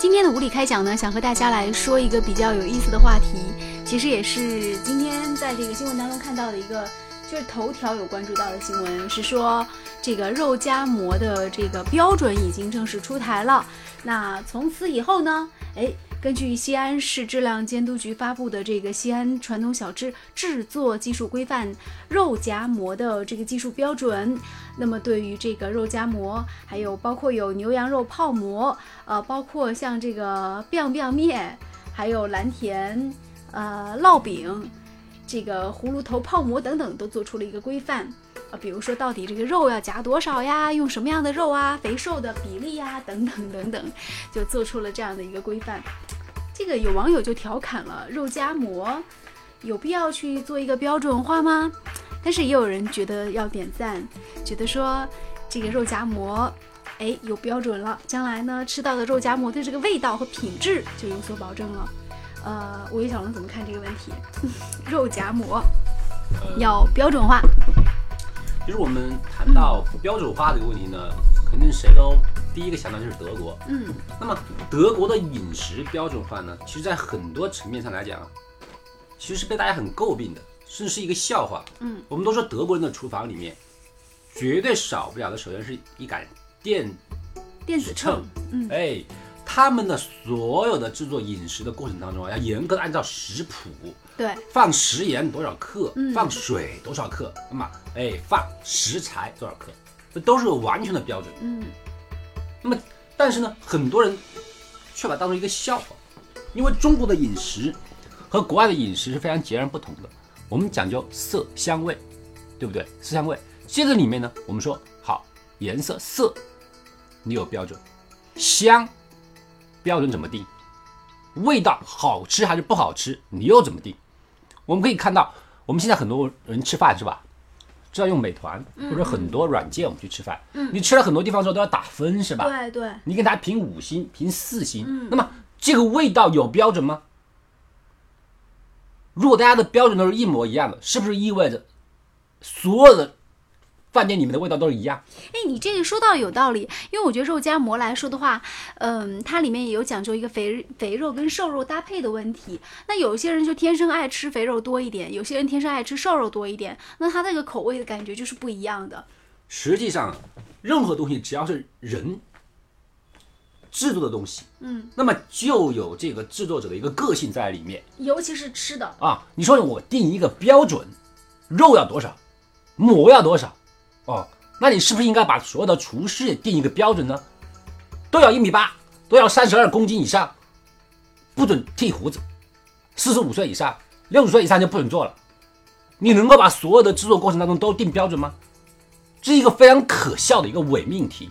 今天的无理开讲呢，想和大家来说一个比较有意思的话题，其实也是今天在这个新闻当中看到的一个，就是头条有关注到的新闻，是说这个肉夹馍的这个标准已经正式出台了。那从此以后呢，哎。根据西安市质量监督局发布的这个《西安传统小吃制作技术规范》肉夹馍的这个技术标准，那么对于这个肉夹馍，还有包括有牛羊肉泡馍，呃，包括像这个 biang biang 面，还有蓝田呃烙饼，这个葫芦头泡馍等等，都做出了一个规范。啊，比如说到底这个肉要夹多少呀？用什么样的肉啊？肥瘦的比例呀，等等等等，就做出了这样的一个规范。这个有网友就调侃了，肉夹馍有必要去做一个标准化吗？但是也有人觉得要点赞，觉得说这个肉夹馍，哎，有标准了，将来呢吃到的肉夹馍的这个味道和品质就有所保证了。呃，五一小龙怎么看这个问题？肉夹馍要标准化。其实我们谈到标准化这个问题呢，肯定谁都第一个想到就是德国。嗯，那么德国的饮食标准化呢，其实在很多层面上来讲，其实是被大家很诟病的，甚至是一个笑话。嗯，我们都说德国人的厨房里面绝对少不了的，首先是一杆电电子秤。嗯，哎。他们的所有的制作饮食的过程当中啊，要严格的按照食谱，对，放食盐多少克，放水多少克，那么哎放食材多少克，这都是有完全的标准。嗯，那么但是呢，很多人却把它当成一个笑话，因为中国的饮食和国外的饮食是非常截然不同的。我们讲究色香味，对不对？色香味，这个里面呢，我们说好颜色色，你有标准，香。标准怎么定？味道好吃还是不好吃？你又怎么定？我们可以看到，我们现在很多人吃饭是吧？知道用美团或者很多软件，我们去吃饭。嗯。你吃了很多地方之后都要打分是吧？对对。你给他评五星，评四星。嗯。那么这个味道有标准吗？如果大家的标准都是一模一样的，是不是意味着所有的？饭店里面的味道都是一样。哎，你这个说到有道理，因为我觉得肉夹馍来说的话，嗯，它里面也有讲究一个肥肥肉跟瘦肉搭配的问题。那有些人就天生爱吃肥肉多一点，有些人天生爱吃瘦肉多一点，那它那个口味的感觉就是不一样的。实际上，任何东西只要是人制作的东西，嗯，那么就有这个制作者的一个个性在里面。尤其是吃的啊，你说我定一个标准，肉要多少，馍要多少？哦，那你是不是应该把所有的厨师也定一个标准呢？都要一米八，都要三十二公斤以上，不准剃胡子，四十五岁以上，六十岁以上就不准做了。你能够把所有的制作过程当中都定标准吗？这是一个非常可笑的一个伪命题。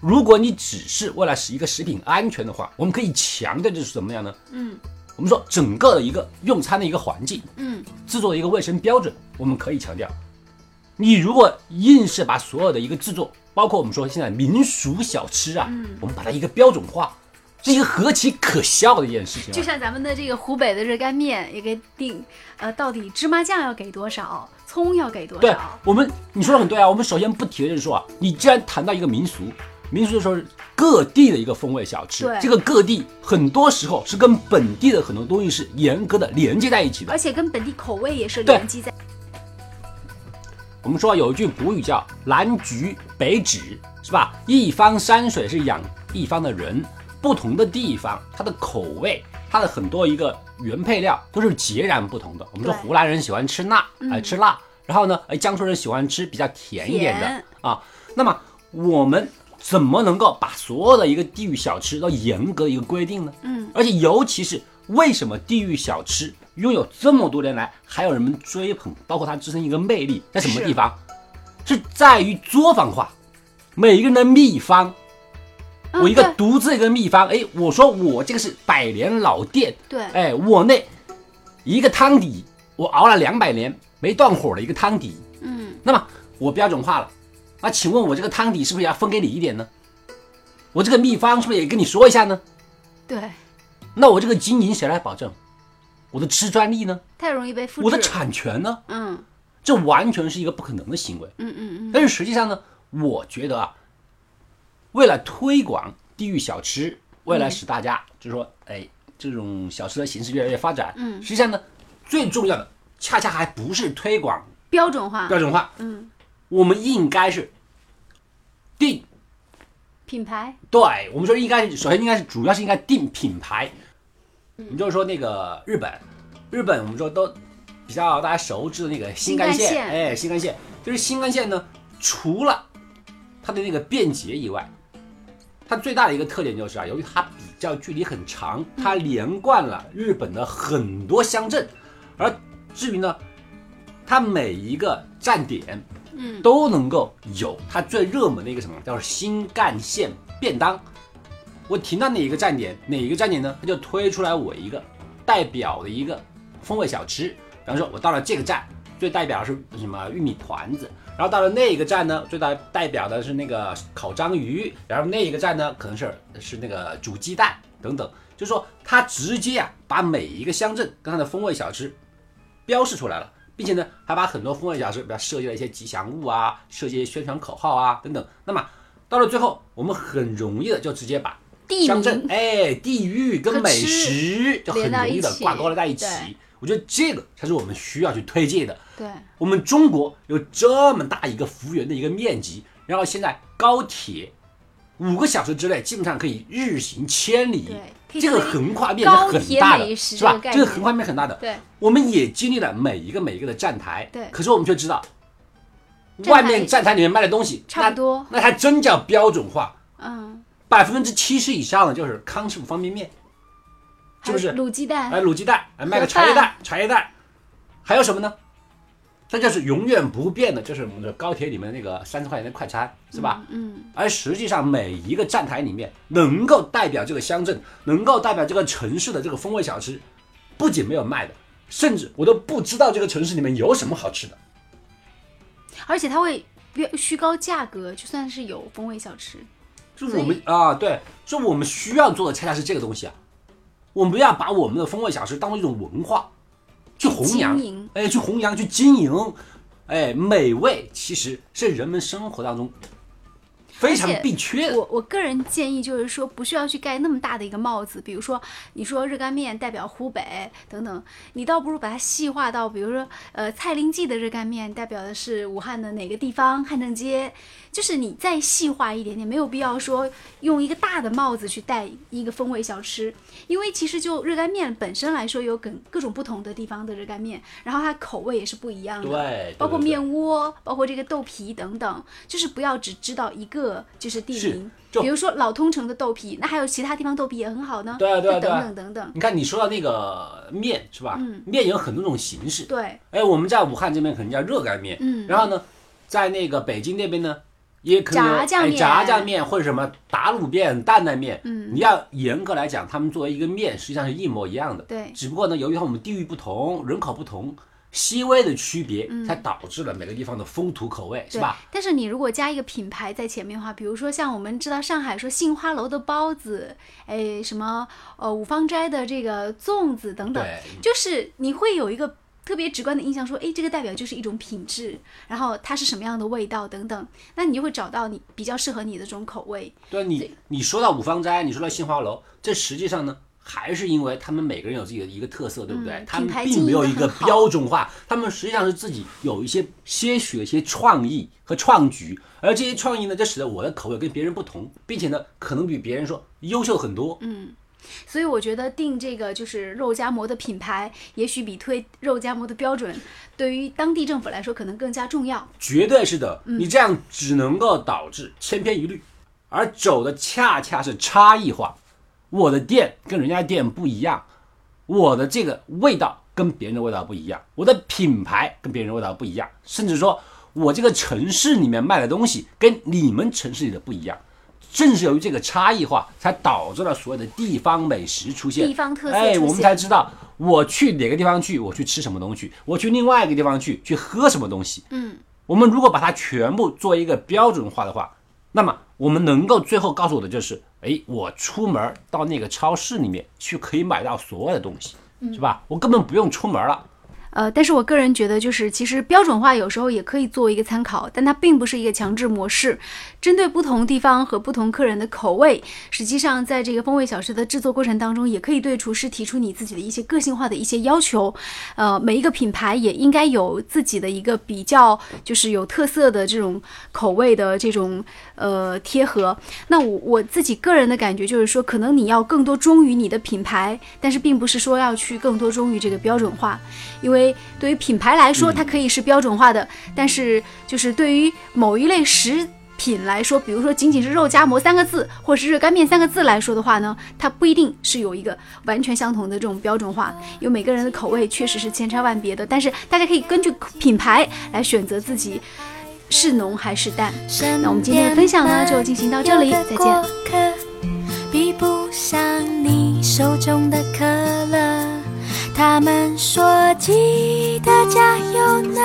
如果你只是为了使一个食品安全的话，我们可以强调的是怎么样呢？嗯，我们说整个的一个用餐的一个环境，嗯，制作的一个卫生标准，我们可以强调。你如果硬是把所有的一个制作，包括我们说现在民俗小吃啊，我们把它一个标准化，是一个何其可笑的一件事情。就像咱们的这个湖北的热干面，也给定，呃，到底芝麻酱要给多少，葱要给多少？对，我们你说的很对啊。我们首先不提的就是说啊，你既然谈到一个民俗，民俗的时候各地的一个风味小吃，这个各地很多时候是跟本地的很多东西是严格的连接在一起的，而且跟本地口味也是连接在。我们说有一句古语叫“南橘北枳”，是吧？一方山水是养一方的人，不同的地方，它的口味，它的很多一个原配料都是截然不同的。我们说湖南人喜欢吃辣，爱吃辣，然后呢，哎，江苏人喜欢吃比较甜一点的啊。那么我们怎么能够把所有的一个地域小吃都严格的一个规定呢？嗯，而且尤其是为什么地域小吃？拥有这么多年来，还有人们追捧，包括它自身一个魅力在什么地方？是在于作坊化，每一个人的秘方，我一个独自一个秘方。哎，我说我这个是百年老店，对，哎，我那一个汤底，我熬了两百年没断火的一个汤底，嗯，那么我标准化了，那请问我这个汤底是不是也要分给你一点呢？我这个秘方是不是也跟你说一下呢？对，那我这个经营谁来保证？我的吃专利呢？太容易被复制。我的产权呢？嗯，这完全是一个不可能的行为。嗯嗯嗯。但是实际上呢，我觉得啊，为了推广地域小吃，为了使大家就是说，哎，这种小吃的形式越来越发展。嗯实际上呢，最重要的恰恰还不是推广标准化标准化，嗯，我们应该是定品牌，对，我们说应该是首先应该是主要是应该定品牌。你就是说那个日本，日本我们说都比较大家熟知的那个新干线，新干线。哎，新干线。就是新干线呢，除了它的那个便捷以外，它最大的一个特点就是啊，由于它比较距离很长，它连贯了日本的很多乡镇，而至于呢，它每一个站点，嗯，都能够有它最热门的一个什么，叫做新干线便当。我停到哪一个站点，哪一个站点呢，它就推出来我一个代表的一个风味小吃。比方说，我到了这个站，最代表的是什么玉米团子，然后到了那一个站呢，最代代表的是那个烤章鱼，然后那一个站呢，可能是是那个煮鸡蛋等等。就是说，它直接啊，把每一个乡镇跟它的风味小吃标示出来了，并且呢，还把很多风味小吃，比如设计了一些吉祥物啊，设计一些宣传口号啊等等。那么到了最后，我们很容易的就直接把地乡镇名，哎地域跟美食就很容易的挂钩了在一起。我觉得这个才是我们需要去推介的。对，我们中国有这么大一个幅员的一个面积，然后现在高铁五个小时之内基本上可以日行千里这个横跨面是很大的，是吧这个？横跨面很大的。对，我们也经历了每一个每一个的站台，对可是我们却知道，外面站台里面卖的东西差不多那，那还真叫标准化。嗯，百分之七十以上的就是康师傅方便面，是不是卤鸡蛋，哎，卤鸡蛋，哎，卖个茶叶蛋，茶叶蛋，还有什么呢？这就是永远不变的，就是我们的高铁里面那个三十块钱的快餐，是吧？嗯，而实际上每一个站台里面，能够代表这个乡镇，能够代表这个城市的这个风味小吃，不仅没有卖的，甚至我都不知道这个城市里面有什么好吃的。而且它会标虚高价格，就算是有风味小吃，就是我们啊，对，是我们需要做的恰恰是这个东西啊。我们不要把我们的风味小吃当做一种文化，去弘扬哎，去弘扬，去经营，哎，美味其实是人们生活当中非常缺的。我我个人建议就是说，不需要去盖那么大的一个帽子。比如说，你说热干面代表湖北等等，你倒不如把它细化到，比如说，呃，蔡林记的热干面代表的是武汉的哪个地方，汉正街。就是你再细化一点点，没有必要说用一个大的帽子去戴一个风味小吃，因为其实就热干面本身来说，有各各种不同的地方的热干面，然后它口味也是不一样的。对，包括面窝，包括这个豆皮等等，就是不要只知道一个就是地是名，比如说老通城的豆皮，那还有其他地方豆皮也很好呢。对啊对啊等对啊等等等，你看你说到那个面是吧？嗯面有很多种形式。对，哎，我们在武汉这边可能叫热干面，嗯然后呢，在那个北京那边呢，也可能炸酱面炸酱面或者什么打卤面、担担面。嗯你要严格来讲，他们作为一个面，实际上是一模一样的。对只不过呢，由于我们地域不同、人口不同，细微的区别，嗯才导致了每个地方的风土口味，是吧？。但是你如果加一个品牌在前面的话，比如说像我们知道上海说杏花楼的包子，哎，什么呃五芳斋的这个粽子等等，就是你会有一个特别直观的印象，说，哎，这个代表就是一种品质，然后它是什么样的味道等等，那你就会找到你比较适合你的这种口味。对你，你说到五芳斋，你说到杏花楼，这实际上呢，还是因为他们每个人有自己的一个特色，对不对？嗯他们并没有一个标准化，他们实际上是自己有一些些许的一些创意和创举，而这些创意呢，就使得我的口味跟别人不同，并且呢，可能比别人说优秀很多。嗯所以我觉得定这个就是肉夹馍的品牌，也许比推肉夹馍的标准，对于当地政府来说可能更加重要。绝对是的，嗯你这样只能够导致千篇一律，而走的恰恰是差异化。我的店跟人家的店不一样，我的这个味道跟别人的味道不一样，我的品牌跟别人的味道不一样，甚至说我这个城市里面卖的东西跟你们城市里的不一样。正是由于这个差异化，才导致了所有的地方美食出现，地方特色哎，我们才知道我去哪个地方去，我去吃什么东西，我去另外一个地方去去喝什么东西。嗯，我们如果把它全部做一个标准化的话，那么我们能够最后告诉我的就是，哎，我出门到那个超市里面去可以买到所有的东西，是吧？我根本不用出门了。呃，但是我个人觉得，就是其实标准化有时候也可以作为一个参考，但它并不是一个强制模式。针对不同地方和不同客人的口味，实际上在这个风味小吃的制作过程当中，也可以对厨师提出你自己的一些个性化的一些要求。呃，每一个品牌也应该有自己的一个比较，就是有特色的这种口味的这种呃贴合。那我我自己个人的感觉就是说，可能你要更多忠于你的品牌，但是并不是说要去更多忠于这个标准化，因为。对于品牌来说，它可以是标准化的，但是就是对于某一类食品来说，比如说仅仅是肉夹馍三个字，或者是热干面三个字来说的话呢，它不一定是有一个完全相同的这种标准化，因为每个人的口味确实是千差万别的。但是大家可以根据品牌来选择自己是浓还是淡。那我们今天的分享呢，就进行到这里，再见。比不上你手中的可乐。他们说记得加油呢，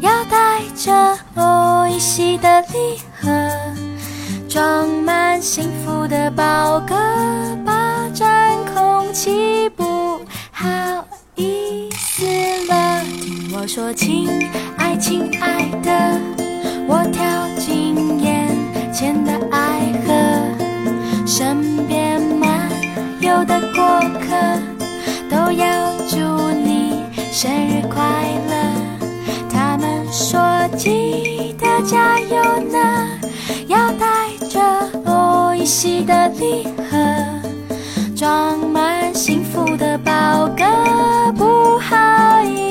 要带着哦一喜的礼盒，装满幸福的宝格，霸占空气不好意思了。听我说，亲爱亲爱的，我跳进眼前的爱河，身边漫游的过客。都要祝你生日快乐。他们说记得加油呢，要带着我一喜的礼盒，装满幸福的宝格。不好意